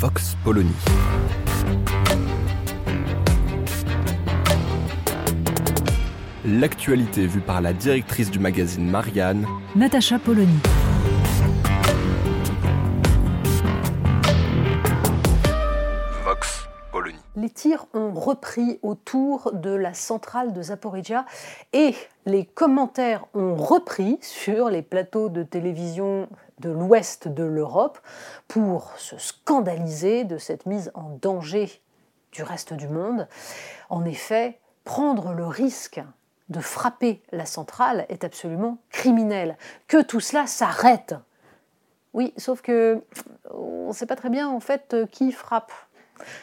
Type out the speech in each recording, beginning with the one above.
Vox Polony. L'actualité vue par la directrice du magazine Marianne, Natacha Polony. Vox Polony. Les tirs ont repris autour de la centrale de Zaporizhia et les commentaires ont repris sur les plateaux de télévision de l'ouest de l'Europe pour se scandaliser de cette mise en danger du reste du monde. En effet, prendre le risque de frapper la centrale est absolument criminel. Que tout cela s'arrête. Oui, sauf que on ne sait pas très bien en fait qui frappe.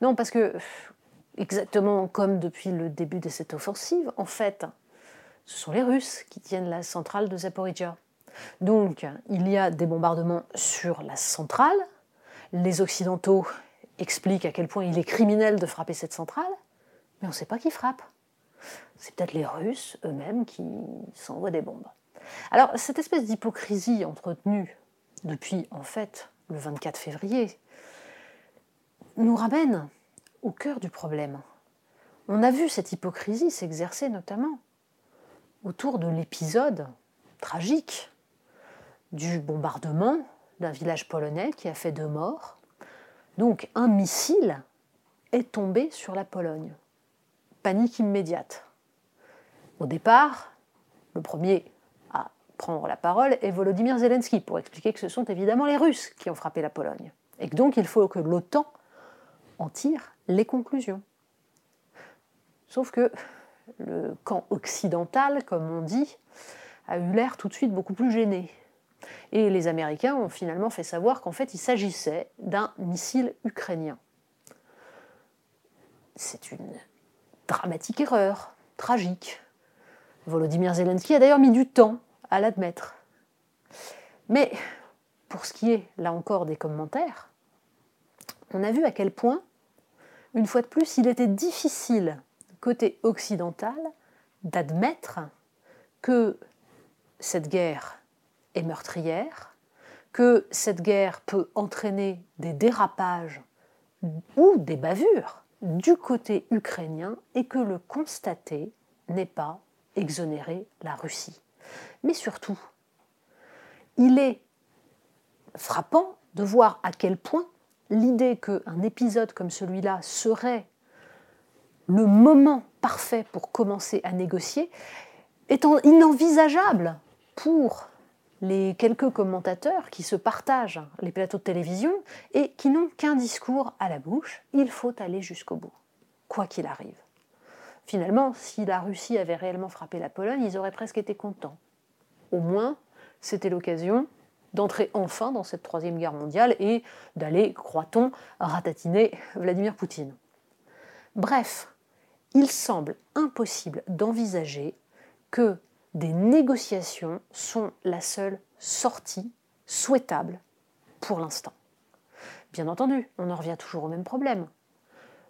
Non, parce que exactement comme depuis le début de cette offensive, en fait, ce sont les Russes qui tiennent la centrale de Zaporizhia. Donc, il y a des bombardements sur la centrale. Les Occidentaux expliquent à quel point il est criminel de frapper cette centrale, mais on ne sait pas qui frappe. C'est peut-être les Russes eux-mêmes qui s'envoient des bombes. Alors, cette espèce d'hypocrisie entretenue depuis, en fait, le 24 février, nous ramène au cœur du problème. On a vu cette hypocrisie s'exercer notamment autour de l'épisode tragique du bombardement d'un village polonais qui a fait deux morts. Donc un missile est tombé sur la Pologne. Panique immédiate. Au départ, le premier à prendre la parole est Volodymyr Zelensky pour expliquer que ce sont évidemment les Russes qui ont frappé la Pologne. Et que donc il faut que l'OTAN en tire les conclusions. Sauf que le camp occidental, comme on dit, a eu l'air tout de suite beaucoup plus gêné. Et les Américains ont finalement fait savoir qu'en fait il s'agissait d'un missile ukrainien. C'est une dramatique erreur, tragique. Volodymyr Zelensky a d'ailleurs mis du temps à l'admettre. Mais pour ce qui est, là encore, des commentaires, on a vu à quel point, une fois de plus, il était difficile, côté occidental, d'admettre que cette guerre est meurtrière, que cette guerre peut entraîner des dérapages ou des bavures du côté ukrainien et que le constater n'est pas exonérer la Russie. Mais surtout, il est frappant de voir à quel point l'idée qu'un épisode comme celui-là serait le moment parfait pour commencer à négocier est inenvisageable pour les quelques commentateurs qui se partagent les plateaux de télévision et qui n'ont qu'un discours à la bouche, il faut aller jusqu'au bout, quoi qu'il arrive. Finalement, si la Russie avait réellement frappé la Pologne, ils auraient presque été contents. Au moins, c'était l'occasion d'entrer enfin dans cette troisième guerre mondiale et d'aller, croit-on, ratatiner Vladimir Poutine. Bref, il semble impossible d'envisager que des négociations sont la seule sortie souhaitable pour l'instant. Bien entendu, on en revient toujours au même problème.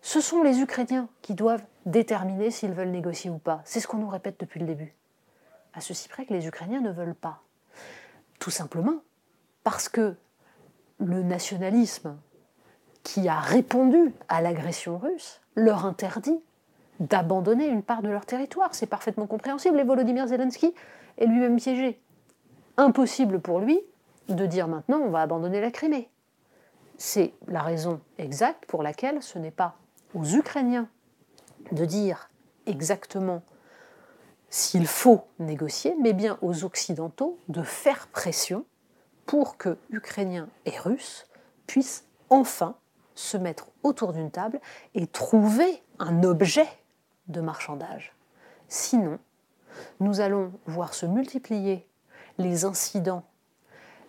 Ce sont les Ukrainiens qui doivent déterminer s'ils veulent négocier ou pas. C'est ce qu'on nous répète depuis le début. À ceci près que les Ukrainiens ne veulent pas. Tout simplement parce que le nationalisme qui a répondu à l'agression russe leur interdit d'abandonner une part de leur territoire. C'est parfaitement compréhensible. Et Volodymyr Zelensky est lui-même piégé. Impossible pour lui de dire maintenant on va abandonner la Crimée. C'est la raison exacte pour laquelle ce n'est pas aux Ukrainiens de dire exactement s'il faut négocier, mais bien aux Occidentaux de faire pression pour que Ukrainiens et Russes puissent enfin se mettre autour d'une table et trouver un objet de marchandage. Sinon, nous allons voir se multiplier les incidents,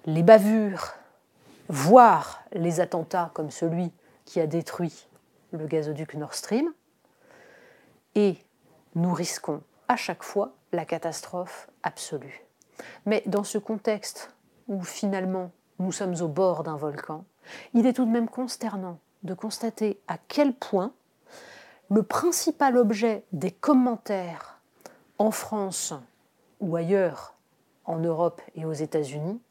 les bavures, voire les attentats comme celui qui a détruit le gazoduc Nord Stream, et nous risquons à chaque fois la catastrophe absolue. Mais dans ce contexte où finalement nous sommes au bord d'un volcan, il est tout de même consternant de constater à quel point le principal objet des commentaires en France ou ailleurs, en Europe et aux États-Unis,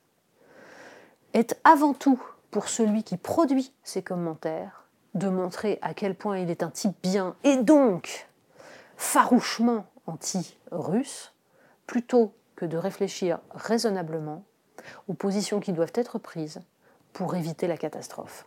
est avant tout pour celui qui produit ces commentaires de montrer à quel point il est un type bien et donc farouchement anti-russe, plutôt que de réfléchir raisonnablement aux positions qui doivent être prises pour éviter la catastrophe.